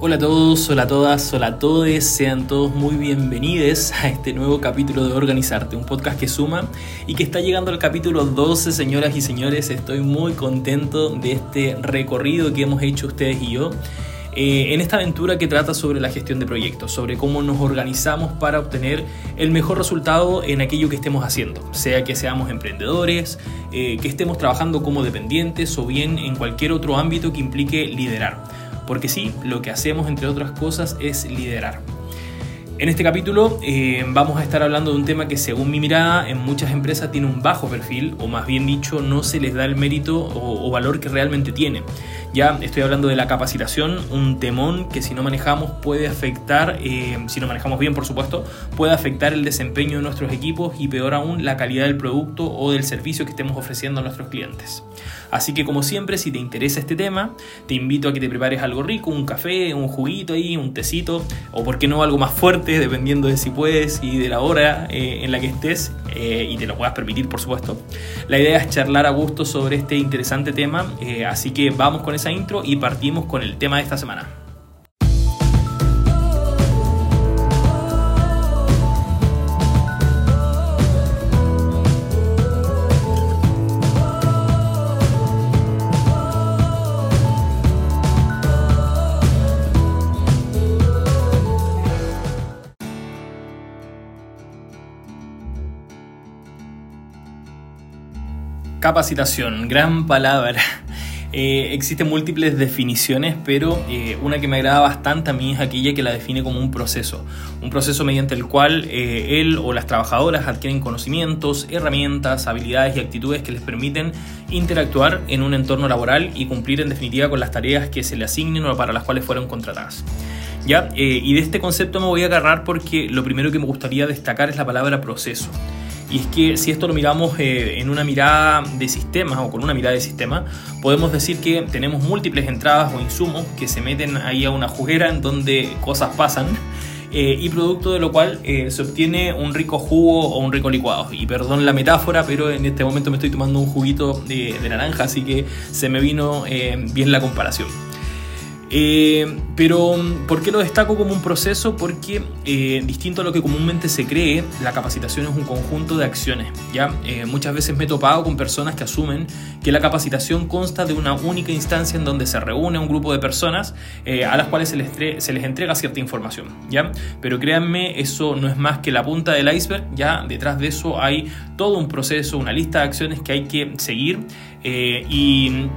Hola a todos, hola a todas, hola a todos, sean todos muy bienvenidos a este nuevo capítulo de Organizarte, un podcast que suma y que está llegando al capítulo 12, señoras y señores. Estoy muy contento de este recorrido que hemos hecho ustedes y yo. Eh, en esta aventura que trata sobre la gestión de proyectos, sobre cómo nos organizamos para obtener el mejor resultado en aquello que estemos haciendo, sea que seamos emprendedores, eh, que estemos trabajando como dependientes o bien en cualquier otro ámbito que implique liderar. Porque sí, lo que hacemos entre otras cosas es liderar. En este capítulo eh, vamos a estar hablando de un tema que según mi mirada en muchas empresas tiene un bajo perfil o más bien dicho no se les da el mérito o valor que realmente tiene. Ya estoy hablando de la capacitación, un temón que si no manejamos puede afectar, eh, si no manejamos bien por supuesto, puede afectar el desempeño de nuestros equipos y peor aún la calidad del producto o del servicio que estemos ofreciendo a nuestros clientes. Así que como siempre, si te interesa este tema, te invito a que te prepares algo rico, un café, un juguito ahí, un tecito, o por qué no algo más fuerte, dependiendo de si puedes y de la hora eh, en la que estés eh, y te lo puedas permitir, por supuesto. La idea es charlar a gusto sobre este interesante tema, así que vamos con esa intro y partimos con el tema de esta semana. Capacitación, gran palabra. Eh, existen múltiples definiciones, pero eh, una que me agrada bastante a mí es aquella que la define como un proceso. Un proceso mediante el cual eh, él o las trabajadoras adquieren conocimientos, herramientas, habilidades y actitudes que les permiten interactuar en un entorno laboral y cumplir en definitiva con las tareas que se le asignen o para las cuales fueron contratadas. ¿Ya? y de este concepto me voy a agarrar porque lo primero que me gustaría destacar es la palabra proceso. Y es que si esto lo miramos eh, en una mirada de sistema o con una mirada de sistema, podemos decir que tenemos múltiples entradas o insumos que se meten ahí a una juguera en donde cosas pasan. Eh, y producto de lo cual eh, se obtiene un rico jugo o un rico licuado. Y perdón la metáfora, pero en este momento me estoy tomando un juguito de, de naranja, así que se me vino bien la comparación. Eh, pero, ¿por qué lo destaco como un proceso? Porque, eh, distinto a lo que comúnmente se cree, la capacitación es un conjunto de acciones. ¿ya? Eh, muchas veces me he topado con personas que asumen que la capacitación consta de una única instancia en donde se reúne un grupo de personas a las cuales se les, se les, entrega cierta información. ¿ya? Pero créanme, eso no es más que la punta del iceberg. ¿ya? Detrás de eso hay todo un proceso, una lista de acciones que hay que seguir. y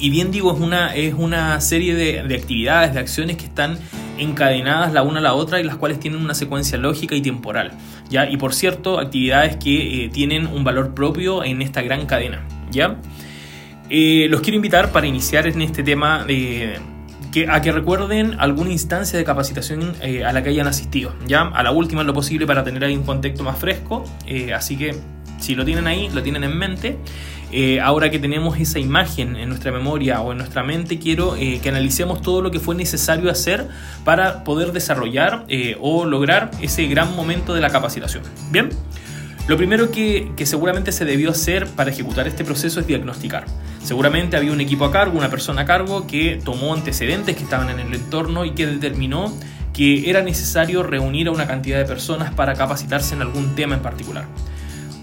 y bien digo, es una, es una serie de, actividades, de acciones que están encadenadas la una a la otra y las cuales tienen una secuencia lógica y temporal. ¿ya? Y por cierto, actividades que eh, tienen un valor propio en esta gran cadena. ¿ya? Eh, los quiero invitar para iniciar en este tema de que, a que recuerden alguna instancia de capacitación eh, a la que hayan asistido, ¿ya? A la última lo posible para tener ahí un contexto más fresco, así que si lo tienen ahí, lo tienen en mente. Eh, ahora que tenemos esa imagen en nuestra memoria o en nuestra mente, quiero eh, que analicemos todo lo que fue necesario hacer para poder desarrollar eh, o lograr ese gran momento de la capacitación. Bien, lo primero que, que, seguramente se debió hacer para ejecutar este proceso es diagnosticar. Seguramente había un equipo a cargo, una persona a cargo que tomó antecedentes que estaban en el entorno y que determinó que era necesario reunir a una cantidad de personas para capacitarse en algún tema en particular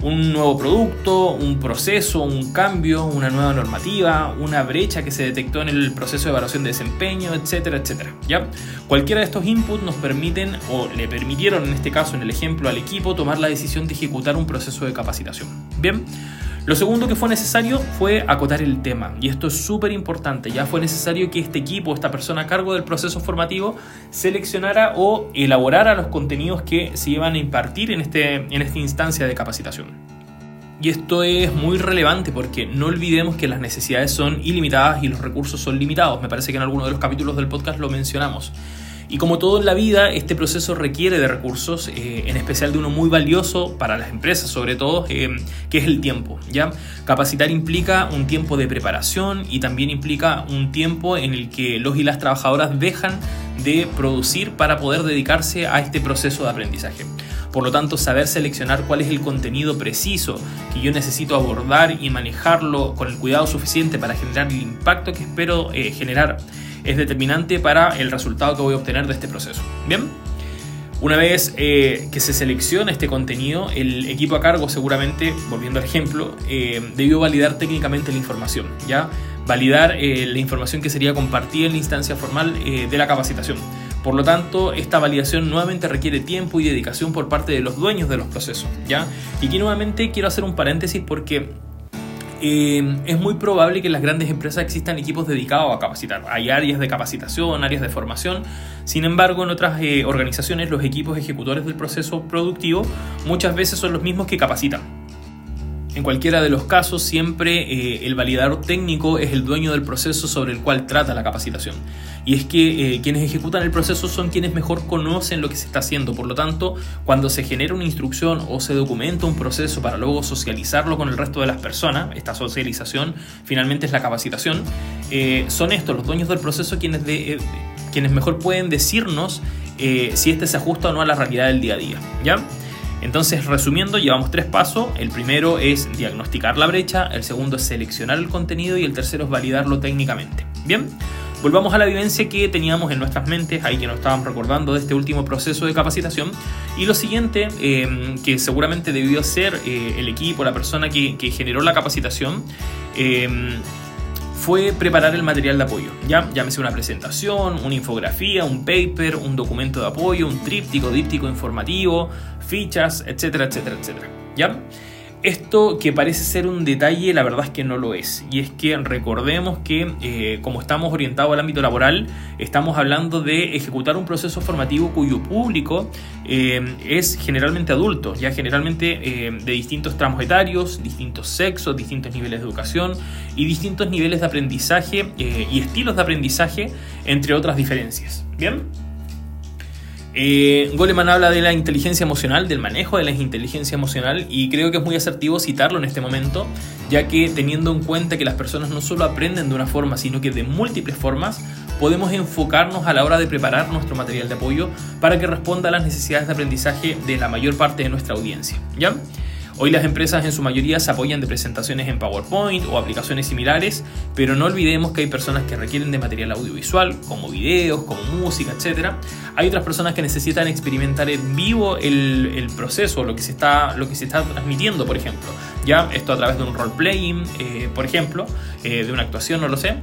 un nuevo producto, un proceso, un cambio, una nueva normativa, una brecha que se detectó en el proceso de evaluación de desempeño, etcétera, etcétera. ¿ya? Cualquiera de estos inputs nos permiten o le permitieron en este caso en el ejemplo al equipo tomar la decisión de ejecutar un proceso de capacitación. Bien, lo segundo que fue necesario fue acotar el tema, y esto es súper importante, ya fue necesario que este equipo, esta persona a cargo del proceso formativo, seleccionara o elaborara los contenidos que se iban a impartir en, este, en esta instancia de capacitación. Y esto es muy relevante porque no olvidemos que las necesidades son ilimitadas y los recursos son limitados. Me parece que en alguno de los capítulos del podcast lo mencionamos. Y como todo en la vida, este proceso requiere de recursos, eh, en especial de uno muy valioso para las empresas sobre todo, eh, que es el tiempo. ¿ya? Capacitar implica un tiempo de preparación y también implica un tiempo en el que los y las trabajadoras dejan de producir para poder dedicarse a este proceso de aprendizaje. Por lo tanto, saber seleccionar cuál es el contenido preciso que yo necesito abordar y manejarlo con el cuidado suficiente para generar el impacto que espero eh, generar es determinante para el resultado que voy a obtener de este proceso. Bien. Una vez eh, que se selecciona este contenido, el equipo a cargo seguramente, volviendo al ejemplo, eh, debió validar técnicamente la información, ¿ya? Validar eh, la información que sería compartida en la instancia formal de la capacitación. Por lo tanto, esta validación nuevamente requiere tiempo y dedicación por parte de los dueños de los procesos, ¿ya? Y aquí nuevamente quiero hacer un paréntesis porque eh, es muy probable que en las grandes empresas existan equipos dedicados a capacitar. Hay áreas de capacitación, áreas de formación. Sin embargo, en otras eh, organizaciones los equipos ejecutores del proceso productivo muchas veces son los mismos que capacitan. En cualquiera de los casos, siempre eh, el validador técnico es el dueño del proceso sobre el cual trata la capacitación. Y es que eh, quienes ejecutan el proceso son quienes mejor conocen lo que se está haciendo. Por lo tanto, cuando se genera una instrucción o se documenta un proceso para luego socializarlo con el resto de las personas, esta socialización finalmente es la capacitación, eh, son estos, los dueños del proceso, quienes, quienes mejor pueden decirnos si este se ajusta o no a la realidad del día a día. ¿Ya? Entonces, resumiendo, llevamos tres pasos. El primero es diagnosticar la brecha, el segundo es seleccionar el contenido y el tercero es validarlo técnicamente. Bien, volvamos a la vivencia que teníamos en nuestras mentes, ahí que nos estábamos recordando de este último proceso de capacitación. Y lo siguiente, em, que seguramente debió ser eh, el equipo, la persona que, generó la capacitación, em, fue preparar el material de apoyo. ¿ya? Llámese una presentación, una infografía, un paper, un documento de apoyo, un tríptico, díptico informativo, fichas, etcétera, etcétera, etcétera. ¿Ya? Esto que parece ser un detalle, la verdad es que no lo es. Y es que recordemos que eh, como estamos orientados al ámbito laboral, estamos hablando de ejecutar un proceso formativo cuyo público eh, es generalmente adulto, ya generalmente eh, de distintos tramos etarios, distintos sexos, distintos niveles de educación y distintos niveles de aprendizaje y estilos de aprendizaje, entre otras diferencias. ¿Bien? Eh, Goleman habla de la inteligencia emocional, del manejo de la inteligencia emocional y creo que es muy asertivo citarlo en este momento, ya que teniendo en cuenta que las personas no solo aprenden de una forma, sino que de múltiples formas, podemos enfocarnos a la hora de preparar nuestro material de apoyo para que responda a las necesidades de aprendizaje de la mayor parte de nuestra audiencia. ¿Ya? Hoy las empresas en su mayoría se apoyan de presentaciones en PowerPoint o aplicaciones similares, pero no olvidemos que hay personas que requieren de material audiovisual, como videos, como música, etc. Hay otras personas que necesitan experimentar en vivo el, proceso, lo que, se está, lo que se está transmitiendo, por ejemplo. Ya esto a través de un role-playing, eh, por ejemplo, eh, de una actuación, no lo sé.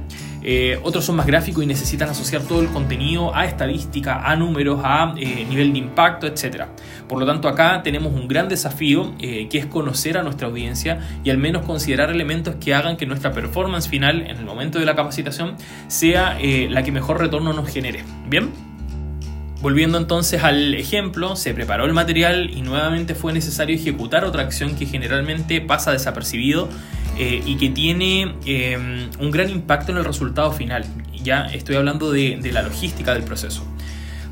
Eh, otros son más gráficos y necesitan asociar todo el contenido a estadística, a números, a eh, nivel de impacto, etc. Por lo tanto, acá tenemos un gran desafío eh, que es conocer a nuestra audiencia y al menos considerar elementos que hagan que nuestra performance final en el momento de la capacitación sea la que mejor retorno nos genere. ¿Bien? Volviendo entonces al ejemplo, se preparó el material y nuevamente fue necesario ejecutar otra acción que generalmente pasa desapercibido eh, y que tiene eh, un gran impacto en el resultado final. Ya estoy hablando de, la logística del proceso.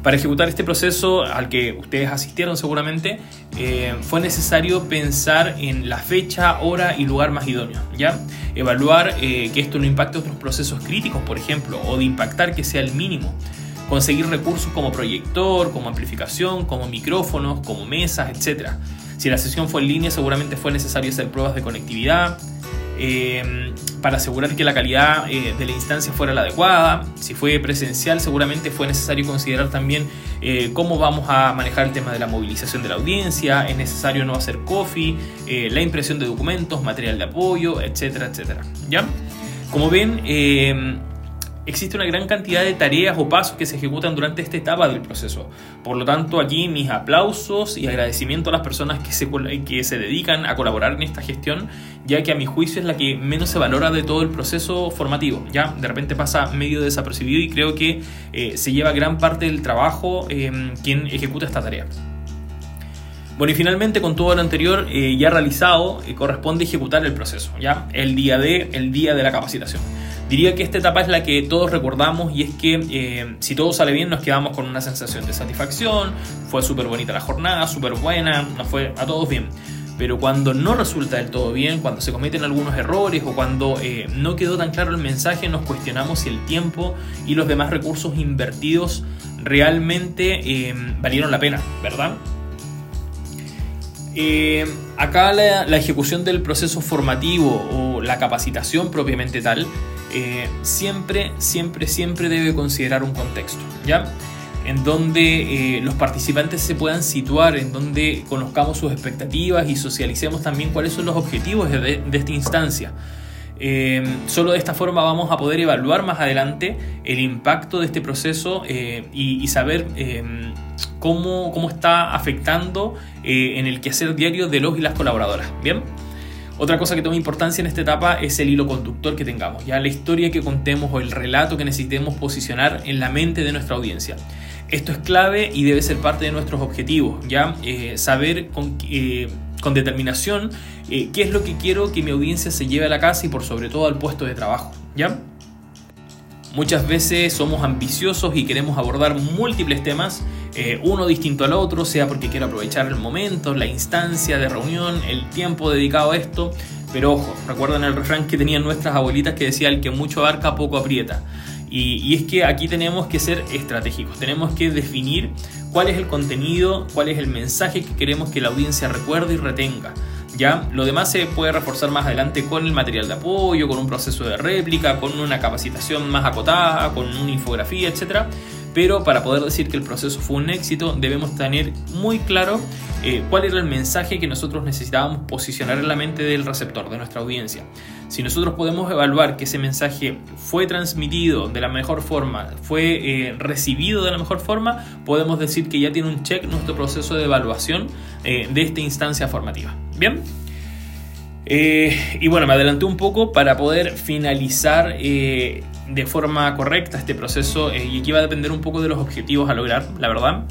Para ejecutar este proceso al que ustedes asistieron seguramente, eh, fue necesario pensar en la fecha, hora y lugar más idóneo. ¿ya? Evaluar que esto no impacte otros procesos críticos, por ejemplo, o de impactar que sea el mínimo. Conseguir recursos como proyector, como amplificación, como micrófonos, como mesas, etc. Si la sesión fue en línea, seguramente fue necesario hacer pruebas de conectividad, eh, para asegurar que la calidad eh, de la instancia fuera la adecuada. Si fue presencial, seguramente fue necesario considerar también eh, cómo vamos a manejar el tema de la movilización de la audiencia, es necesario no hacer coffee, la impresión de documentos, material de apoyo, etcétera, etcétera. ¿Ya? Como ven, existe una gran cantidad de tareas o pasos que se ejecutan durante esta etapa del proceso. Por lo tanto, aquí mis aplausos y agradecimiento a las personas que se, que se dedican a colaborar en esta gestión, ya que a mi juicio es la que menos se valora de todo el proceso formativo. Ya de repente pasa medio desapercibido y creo que eh, se lleva gran parte del trabajo eh, quien ejecuta esta tarea. Bueno, y finalmente con todo lo anterior eh, ya realizado, corresponde ejecutar el proceso, ¿ya? El día de, el día de la capacitación. Diría que esta etapa es la que todos recordamos y es que eh, si todo sale bien nos quedamos con una sensación de satisfacción, fue súper bonita la jornada, súper buena, nos fue a todos bien. Pero cuando no resulta del todo bien, cuando se cometen algunos errores o cuando eh, no quedó tan claro el mensaje, nos cuestionamos si el tiempo y los demás recursos invertidos realmente eh, valieron la pena, ¿verdad? Eh, acá la, ejecución del proceso formativo o la capacitación propiamente tal, eh, siempre, siempre, siempre debe considerar un contexto, ¿ya? En donde eh, los participantes se puedan situar, en donde conozcamos sus expectativas y socialicemos también cuáles son los objetivos de, esta instancia. solo de esta forma vamos a poder evaluar más adelante el impacto de este proceso y, y, saber cómo, cómo está afectando eh, en el quehacer diario de los y las colaboradoras. Bien. Otra cosa que toma importancia en esta etapa es el hilo conductor que tengamos, ya la historia que contemos o el relato que necesitemos posicionar en la mente de nuestra audiencia. Esto es clave y debe ser parte de nuestros objetivos, ya eh, saber con, eh, con determinación qué es lo que quiero que mi audiencia se lleve a la casa y por sobre todo al puesto de trabajo, ¿ya? Muchas veces somos ambiciosos y queremos abordar múltiples temas, eh, uno distinto al otro, sea porque quiero aprovechar el momento, la instancia de reunión, el tiempo dedicado a esto. Pero ojo, recuerden el refrán que tenían nuestras abuelitas que decía el que mucho abarca poco aprieta. Y, y, es que aquí tenemos que ser estratégicos, tenemos que definir cuál es el contenido, cuál es el mensaje que queremos que la audiencia recuerde y retenga. ¿ya? Lo demás se puede reforzar más adelante con el material de apoyo, con un proceso de réplica, con una capacitación más acotada, con una infografía, etc. Pero para poder decir que el proceso fue un éxito, debemos tener muy claro eh, cuál era el mensaje que nosotros necesitábamos posicionar en la mente del receptor, de nuestra audiencia. Si nosotros podemos evaluar que ese mensaje fue transmitido de la mejor forma, fue eh, recibido de la mejor forma, podemos decir que ya tiene un check nuestro proceso de evaluación eh, de esta instancia formativa. Bien. y bueno, me adelanté un poco para poder finalizar de forma correcta este proceso y aquí va a depender un poco de los objetivos a lograr, la verdad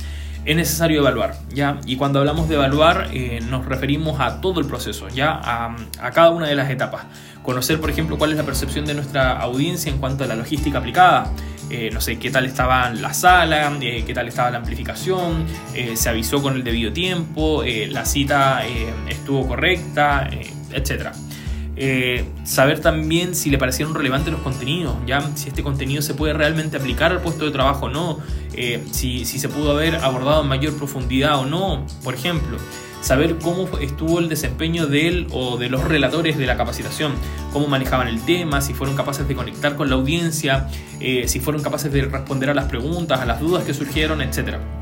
es necesario evaluar, ¿ya? Y cuando hablamos de evaluar eh, nos referimos a todo el proceso, ¿ya? A, cada una de las etapas. Conocer, por ejemplo, cuál es la percepción de nuestra audiencia en cuanto a la logística aplicada. Eh, no sé, qué tal estaba la sala, eh, qué tal estaba la amplificación, se avisó con el debido tiempo, la cita estuvo correcta, etcétera. Eh, saber también si le parecieron relevantes los contenidos, ¿ya? si este contenido se puede realmente aplicar al puesto de trabajo o no, eh, si, si, se pudo haber abordado en mayor profundidad o no, por ejemplo. Saber cómo estuvo el desempeño de él o de los relatores de la capacitación, cómo manejaban el tema, si fueron capaces de conectar con la audiencia, eh, si fueron capaces de responder a las preguntas, a las dudas que surgieron, etc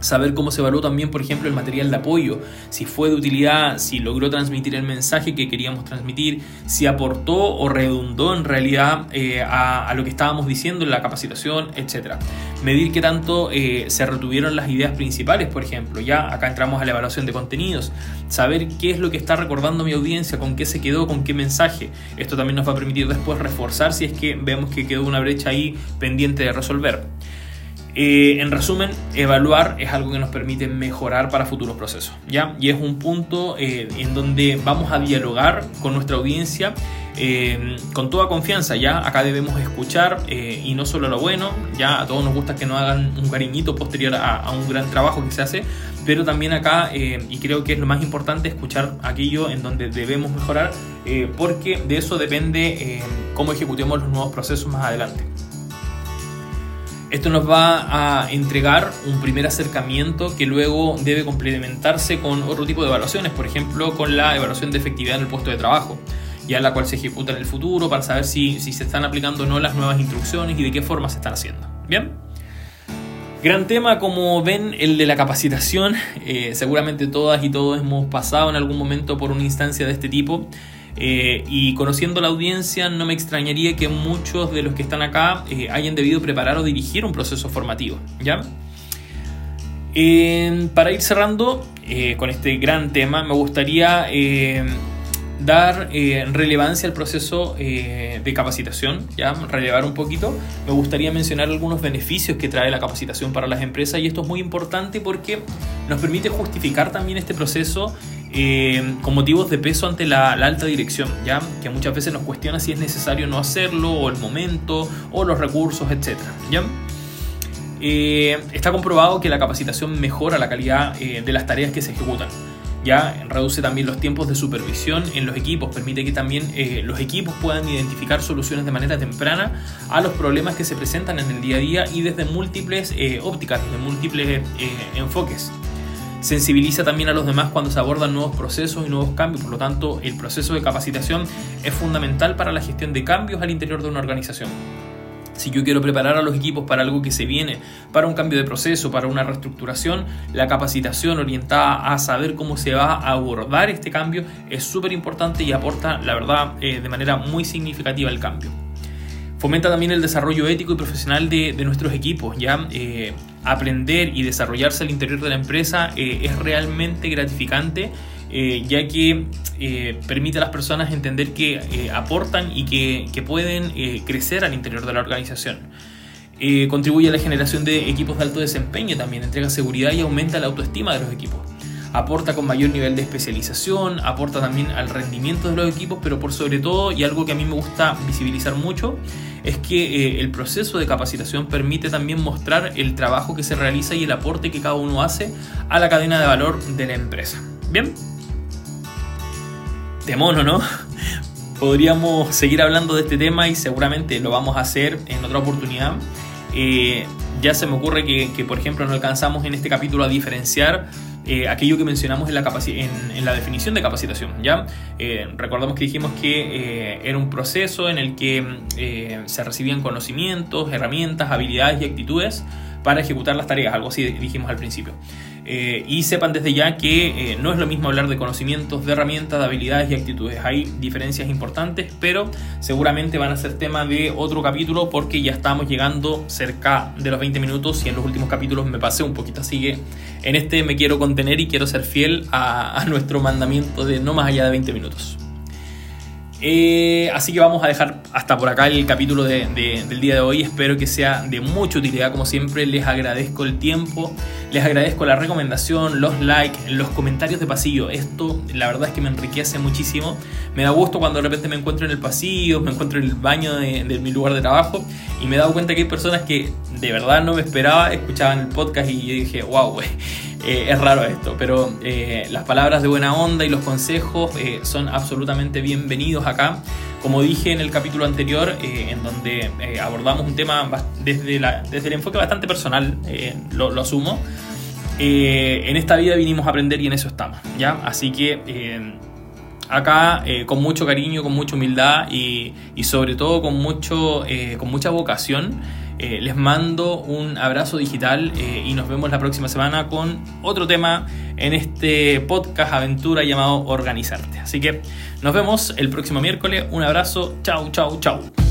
saber cómo se evaluó también, por ejemplo, el material de apoyo, si fue de utilidad, si logró transmitir el mensaje que queríamos transmitir, si aportó o redundó en realidad eh, a, lo que estábamos diciendo en la capacitación, etc. Medir qué tanto eh, se retuvieron las ideas principales, por ejemplo, ya acá entramos a la evaluación de contenidos, saber qué es lo que está recordando mi audiencia, con qué se quedó, con qué mensaje. Esto también nos va a permitir después reforzar si es que vemos que quedó una brecha ahí pendiente de resolver. Eh, en resumen, evaluar es algo que nos permite mejorar para futuros procesos, ¿ya? Y es un punto eh, en donde vamos a dialogar con nuestra audiencia eh, con toda confianza, ¿ya? Acá debemos escuchar y no solo lo bueno, ya a todos nos gusta que nos hagan un cariñito posterior a, un gran trabajo que se hace, pero también acá, y creo que es lo más importante, escuchar aquello en donde debemos mejorar, porque de eso depende cómo ejecutemos los nuevos procesos más adelante. Esto nos va a entregar un primer acercamiento que luego debe complementarse con otro tipo de evaluaciones, por ejemplo con la evaluación de efectividad en el puesto de trabajo, ya la cual se ejecuta en el futuro para saber si, se están aplicando o no las nuevas instrucciones y de qué forma se están haciendo. Bien. Gran tema, como ven, el de la capacitación. Eh, seguramente todas y todos hemos pasado en algún momento por una instancia de este tipo. Eh, y conociendo la audiencia, no me extrañaría que muchos de los que están acá eh, hayan debido preparar o dirigir un proceso formativo. ¿ya? para ir cerrando eh, con este gran tema, me gustaría dar relevancia al proceso de capacitación, ya relevar un poquito. Me gustaría mencionar algunos beneficios que trae la capacitación para las empresas y esto es muy importante porque nos permite justificar también este proceso eh, con motivos de peso ante la, alta dirección, ¿ya? que muchas veces nos cuestiona si es necesario no hacerlo, o el momento, o los recursos, etc. ¿ya? Eh, está comprobado que la capacitación mejora la calidad eh, de las tareas que se ejecutan. Ya reduce también los tiempos de supervisión en los equipos, permite que también los equipos puedan identificar soluciones de manera temprana a los problemas que se presentan en el día a día y desde múltiples ópticas, desde múltiples enfoques sensibiliza también a los demás cuando se abordan nuevos procesos y nuevos cambios. Por lo tanto, el proceso de capacitación es fundamental para la gestión de cambios al interior de una organización. Si yo quiero preparar a los equipos para algo que se viene, para un cambio de proceso, para una reestructuración, la capacitación orientada a saber cómo se va a abordar este cambio es súper importante y aporta, la verdad, eh, de manera muy significativa el cambio. Fomenta también el desarrollo ético y profesional de, nuestros equipos. ¿ya? Eh, aprender y desarrollarse al interior de la empresa eh, es realmente gratificante, eh, ya que permite a las personas entender que aportan y que, pueden crecer al interior de la organización. contribuye a la generación de equipos de alto desempeño también, entrega seguridad y aumenta la autoestima de los equipos aporta con mayor nivel de especialización, aporta también al rendimiento de los equipos, pero por sobre todo, y algo que a mí me gusta visibilizar mucho, es que eh, el proceso de capacitación permite también mostrar el trabajo que se realiza y el aporte que cada uno hace a la cadena de valor de la empresa. Bien, de mono, ¿no? Podríamos seguir hablando de este tema y seguramente lo vamos a hacer en otra oportunidad. Eh, ya se me ocurre que, que, por ejemplo, no alcanzamos en este capítulo a diferenciar eh, aquello que mencionamos en la, en, la, definición de capacitación. ¿ya? Eh, recordamos que dijimos que eh, era un proceso en el que se recibían conocimientos, herramientas, habilidades y actitudes para ejecutar las tareas, algo así dijimos al principio. Eh, y sepan desde ya que eh, no es lo mismo hablar de conocimientos, de herramientas, de habilidades y actitudes. Hay diferencias importantes, pero seguramente van a ser tema de otro capítulo porque ya estamos llegando cerca de los 20 minutos y en los últimos capítulos me pasé un poquito. Así que en este me quiero contener y quiero ser fiel a, a nuestro mandamiento de no más allá de 20 minutos. Eh, así que vamos a dejar hasta por acá el capítulo del día de hoy. Espero que sea de mucha utilidad. Como siempre, les agradezco el tiempo, les agradezco la recomendación, los likes, los comentarios de pasillo. Esto, la verdad es que me enriquece muchísimo. Me da gusto cuando de repente me encuentro en el pasillo, me encuentro en el baño de, mi lugar de trabajo y me he dado cuenta que hay personas que de verdad no me esperaba, escuchaban el podcast y yo dije, wow, güey eh, es raro esto, pero eh, las palabras de buena onda y los consejos eh, son absolutamente bienvenidos acá. Como dije en el capítulo anterior, en donde abordamos un tema desde, desde el enfoque bastante personal, lo, lo, asumo, en esta vida vinimos a aprender y en eso estamos, ¿ya? Así que acá con mucho cariño, con mucha humildad y, y sobre todo con, mucho, con mucha vocación eh, les mando un abrazo digital eh, y nos vemos la próxima semana con otro tema en este podcast aventura llamado Organizarte. Así que nos vemos el próximo miércoles. Un abrazo. Chau, chau, chau.